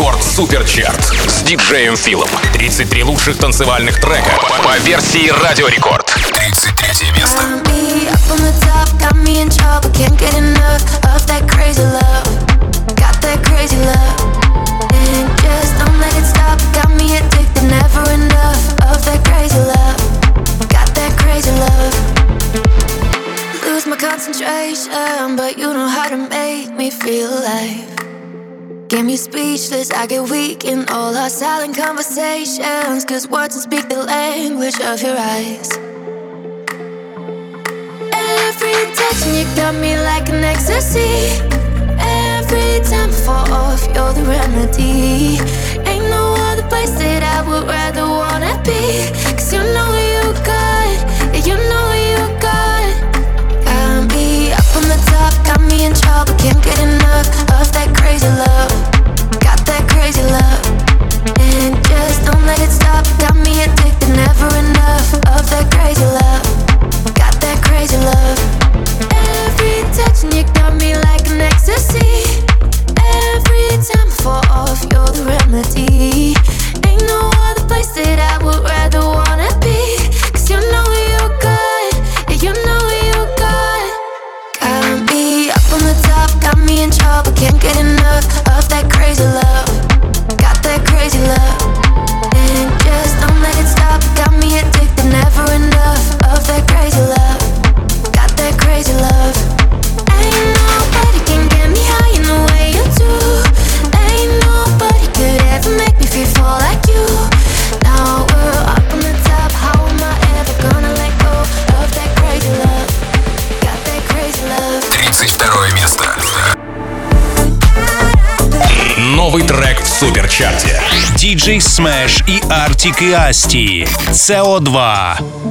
Рекорд Суперчарт с диджеем Филом. 33 лучших танцевальных трека по, версии Радио Рекорд. 33 место. Concentration, but you know how to make me feel alive. Get me speechless, I get weak in all our silent conversations. Cause words don't speak the language of your eyes. Every touch, you got me like an ecstasy. Every time I fall off, you're the remedy. Ain't no other place that I would rather wanna be. Cause you know you good, you know you good. Got me up on the top, got me in trouble, can't get enough of that crazy love got that crazy love. And just don't let it stop. Got me addicted, never enough of that crazy love. Got that crazy love. Every touch and you got me like an ecstasy. Every time I fall off, you're the remedy. суперчарте. Диджей Смэш и Артик и Асти. CO2.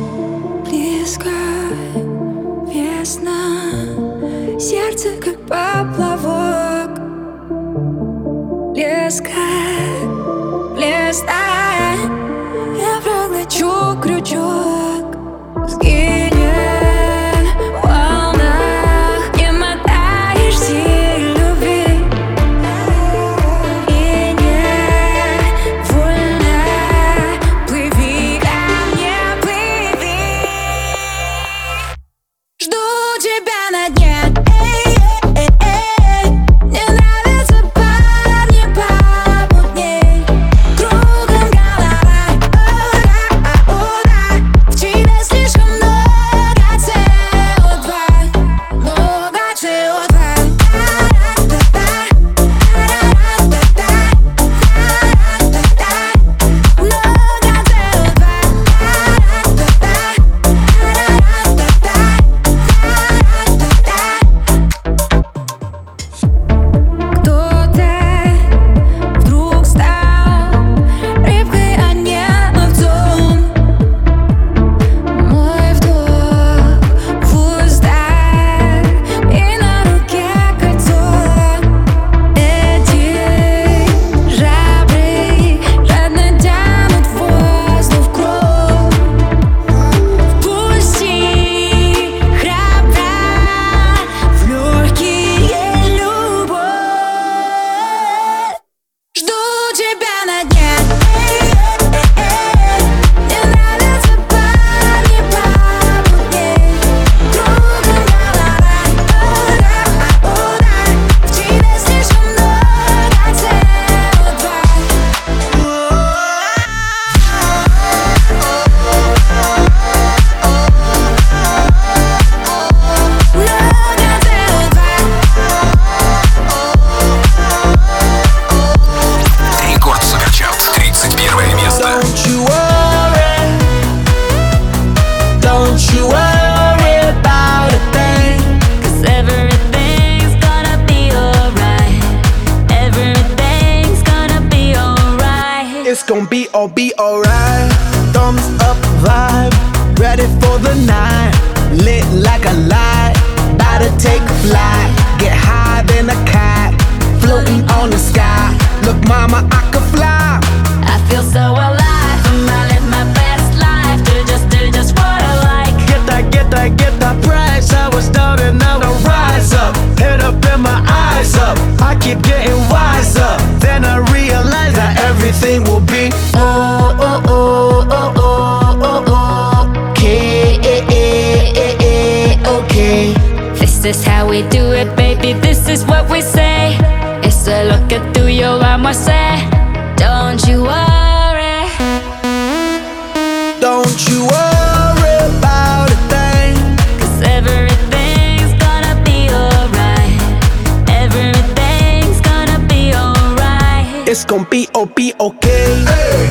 Gonna be oh be okay.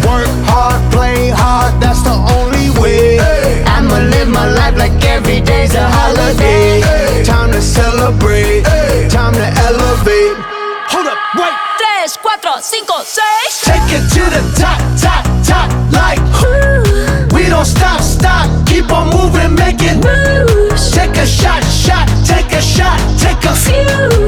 Work hard, play hard, that's the only way. I'ma live my life like every day's a holiday. Time to celebrate, time to elevate. Hold up, wait. Tres, cuatro, cinco, seis. Take it to the top, top, top, like We don't stop, stop, keep on moving, make it Moves. Take a shot, shot, take a shot, take a Few.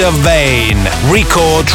Mr. Vane, Record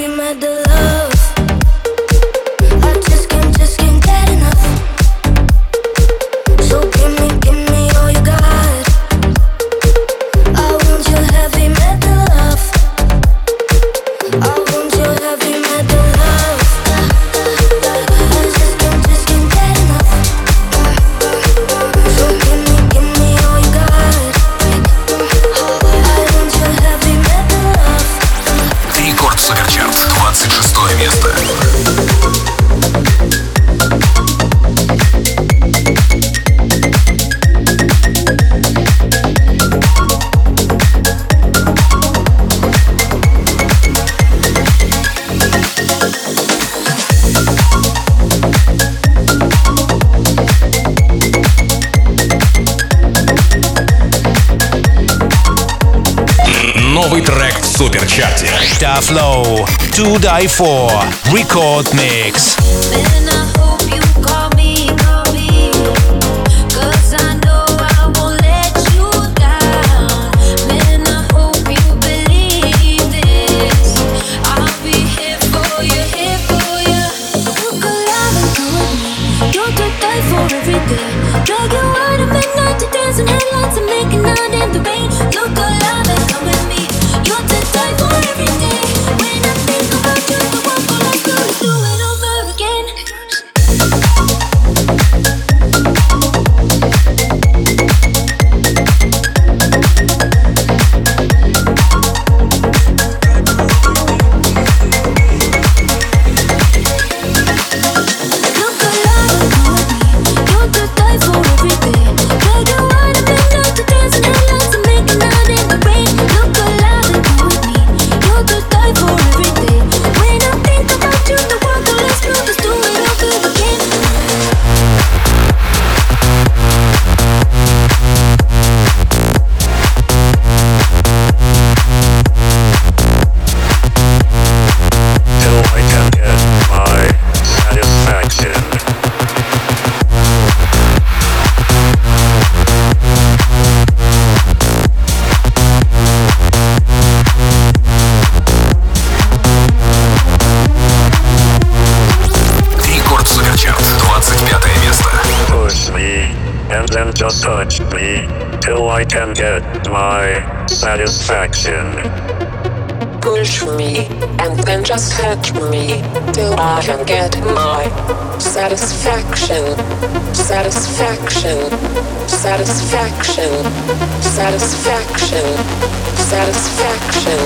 Remake. Flow To Die For Record Mix. Satisfaction, satisfaction, satisfaction, satisfaction.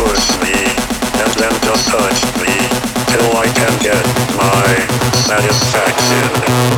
Push me, and then just touch me till I can get my satisfaction.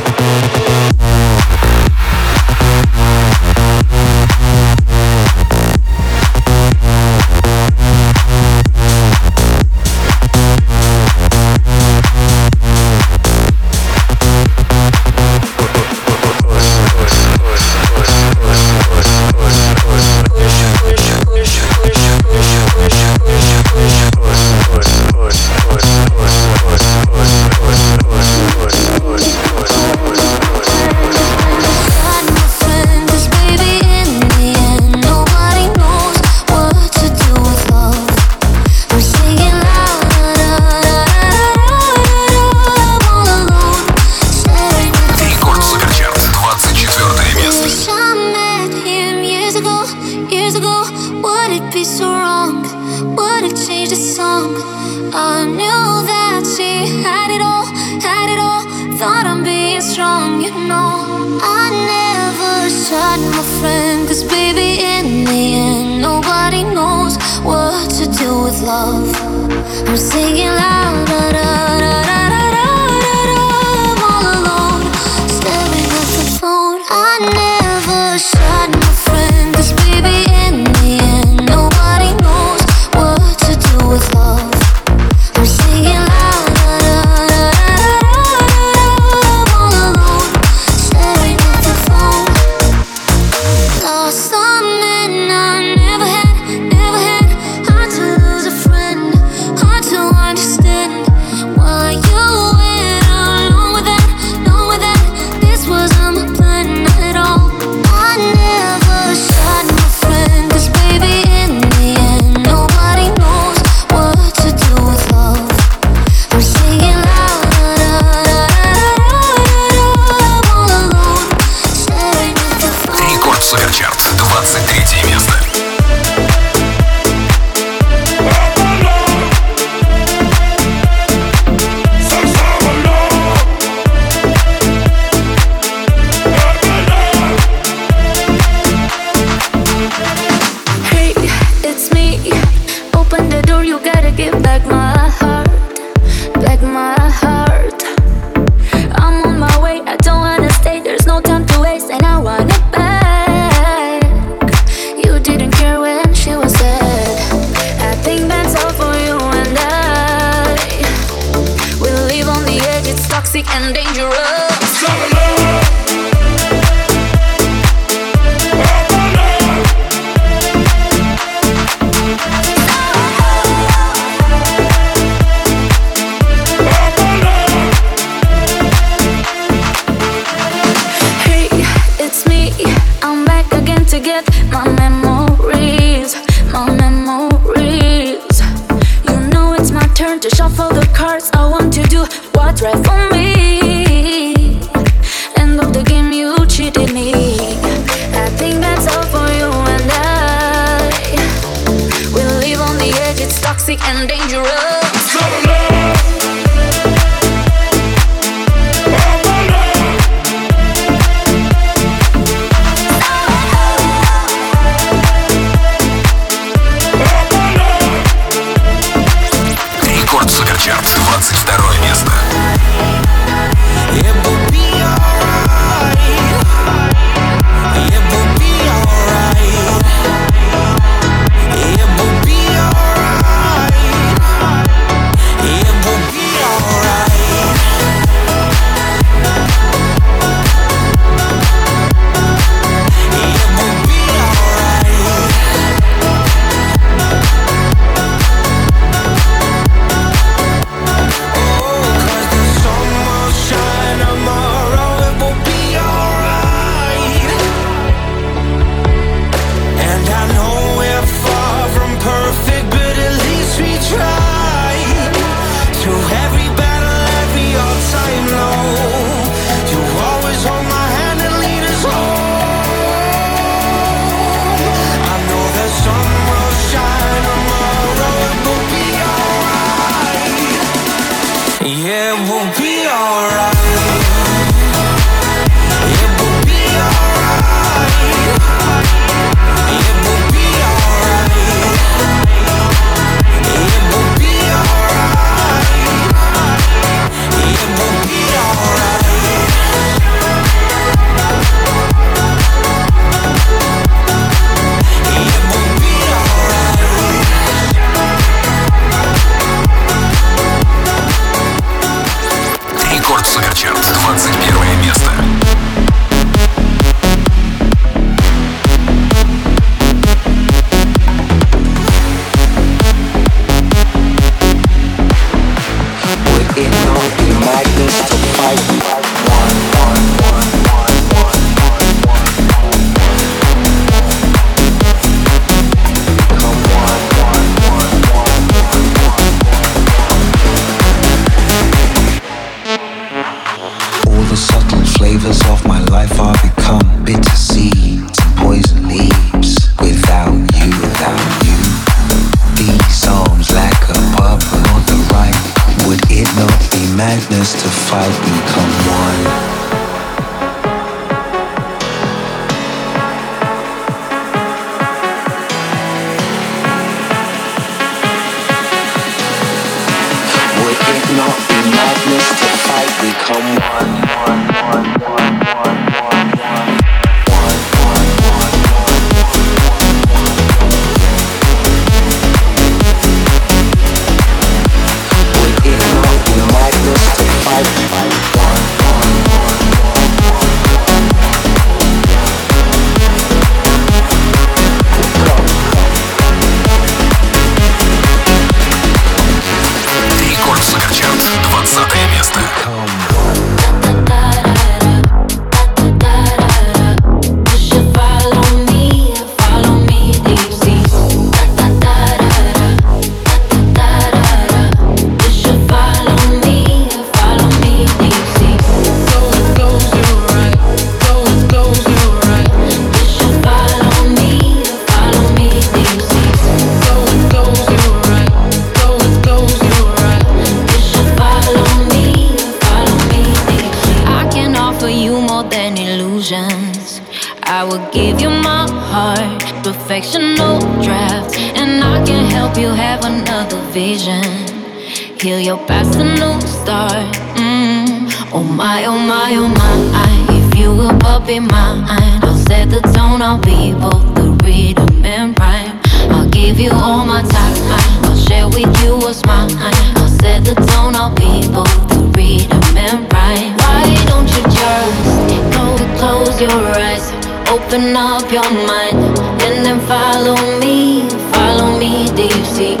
your eyes, open up your mind, and then follow me, follow me deep sea.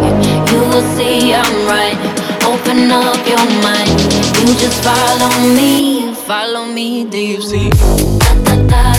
You will see I'm right. Open up your mind, you just follow me, follow me deep sea. Da, da, da.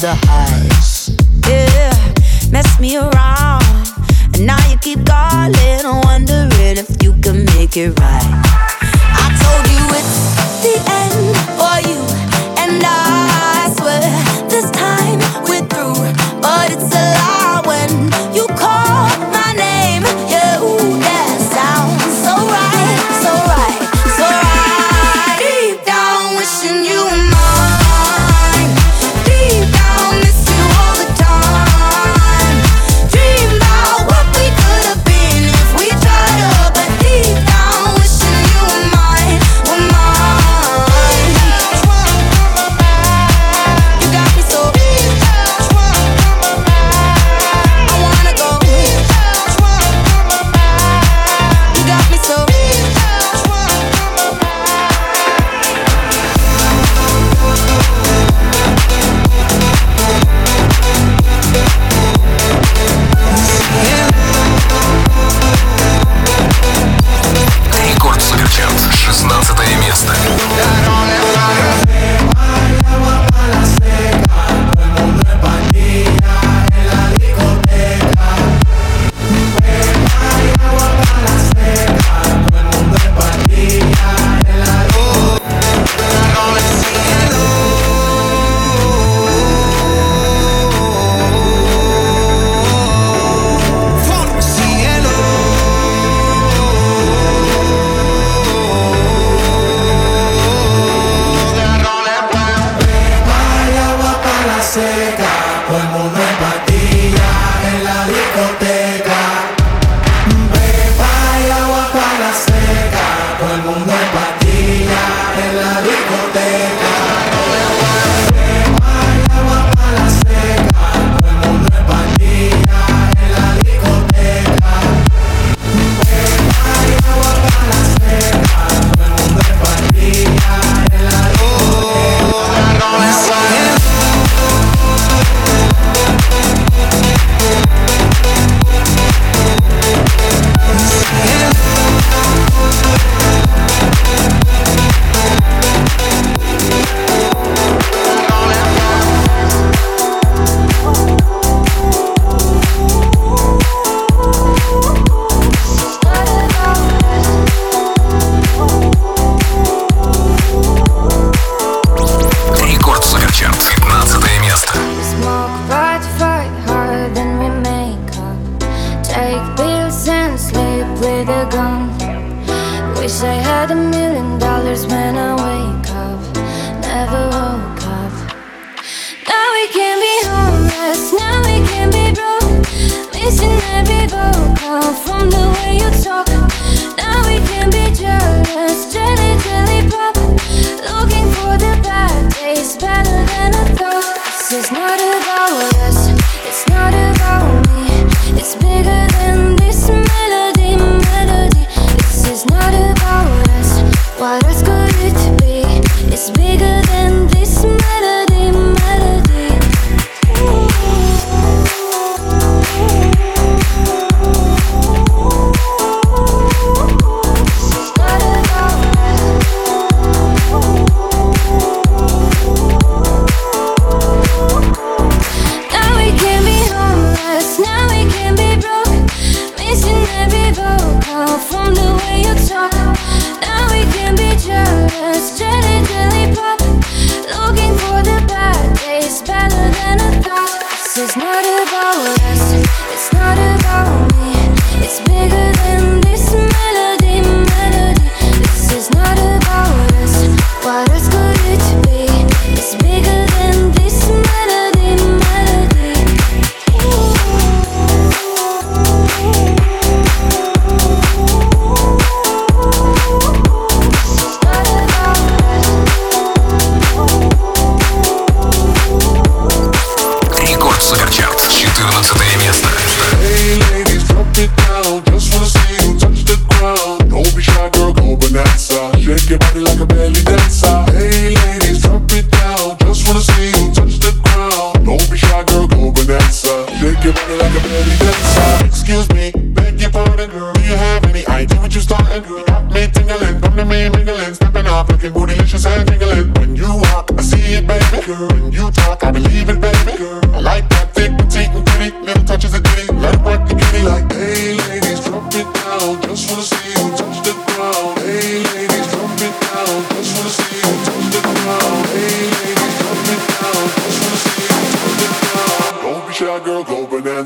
the high.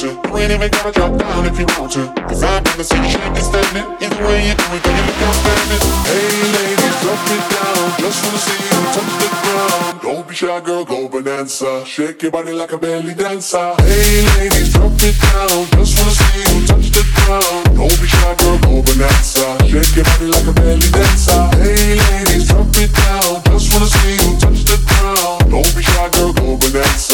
to. You ain't even gotta drop down if you want to. Cause I've never seen you shake and standing. Either way you do it, then you look outstanding. Hey ladies, drop it down. Just wanna see you touch the ground. Don't be shy, girl, go bonanza. Shake your body like a belly dancer. Hey ladies, drop it down. Just wanna see you touch the ground. Don't be shy, girl, go bonanza. Shake your body like a belly dancer. Hey ladies, drop it down. Just wanna see you touch the ground. Don't be shy, girl, go bonanza.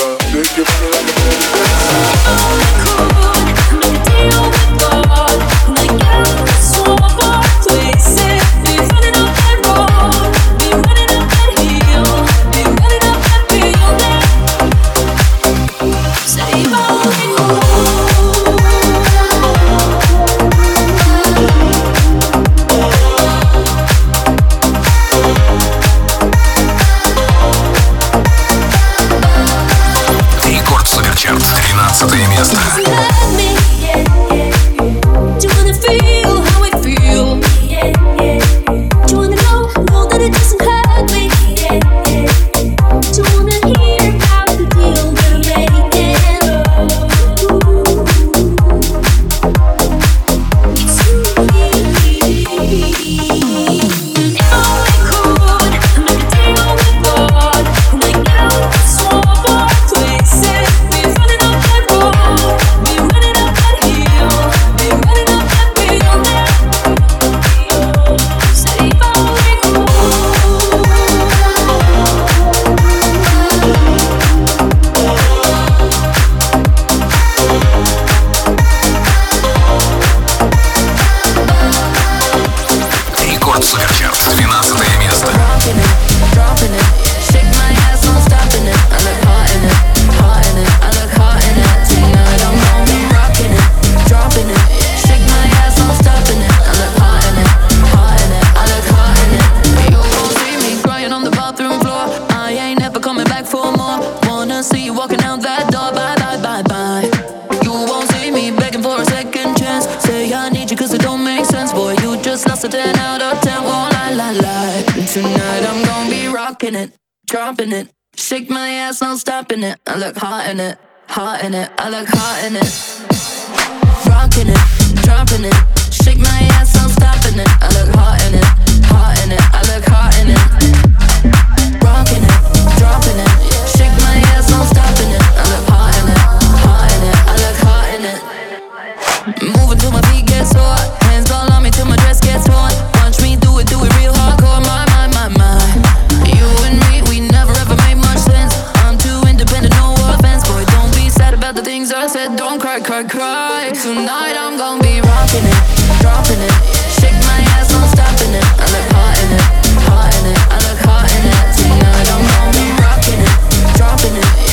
Cry, cry. Tonight I'm gonna be rocking it, dropping it. Shake my ass, no stopping it. I look hot in it, hot in it. I look hot in it. Tonight I'm gonna be rocking it, dropping it.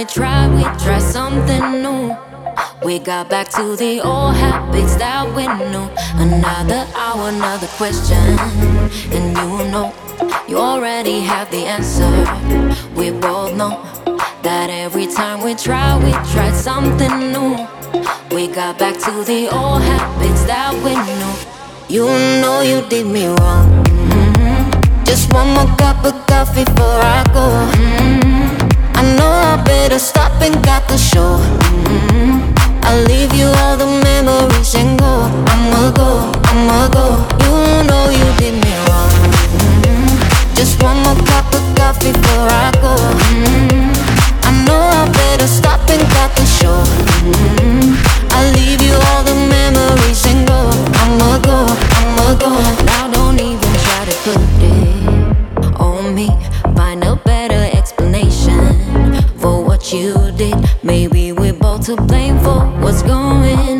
We try, we try something new. We got back to the old habits that we knew. Another hour, another question. And you know, you already have the answer. We both know that every time we try, we try something new. We got back to the old habits that we knew. You know you did me wrong. Mm-hmm. Just one more cup of coffee before I go. Mm-hmm. I know I better stop and got the show. Mm-hmm. I'll leave you all the memories and go. I'ma go, I'ma go. You know you did me wrong. Mm-hmm. Just one more cup of coffee before I go. Mm-hmm. I know I better stop and got the show. Mm-hmm. I'll leave you all the memories and go. I'ma go, I'ma go. You did. Maybe we're both to blame for what's going on.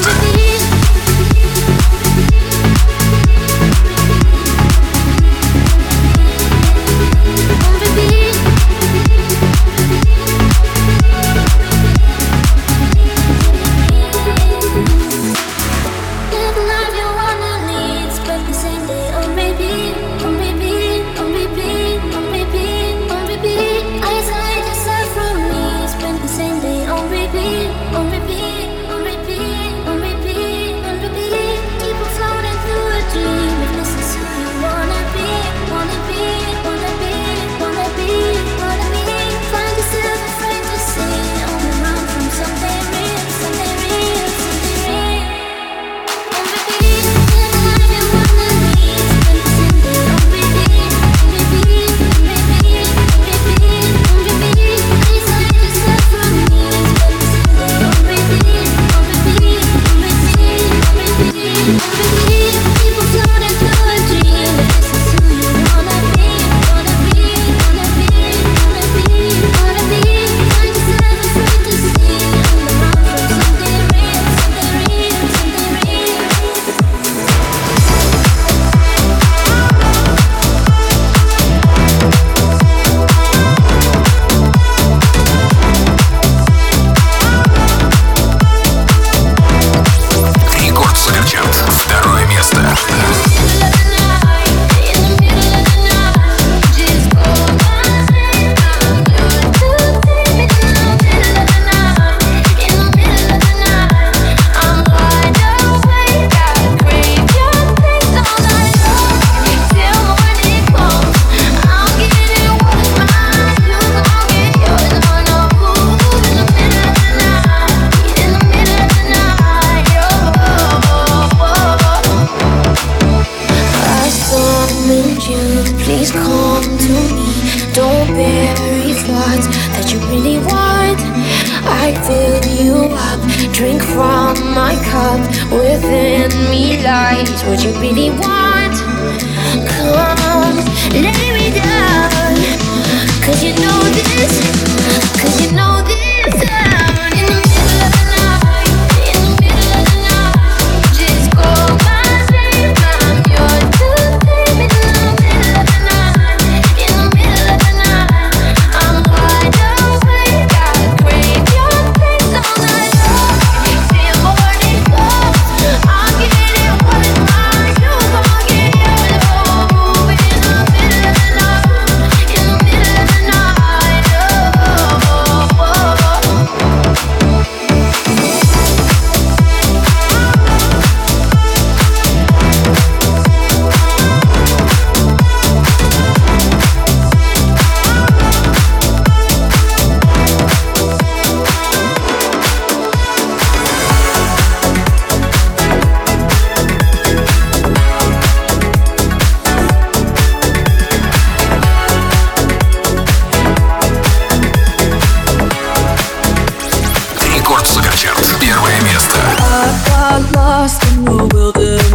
Podcast.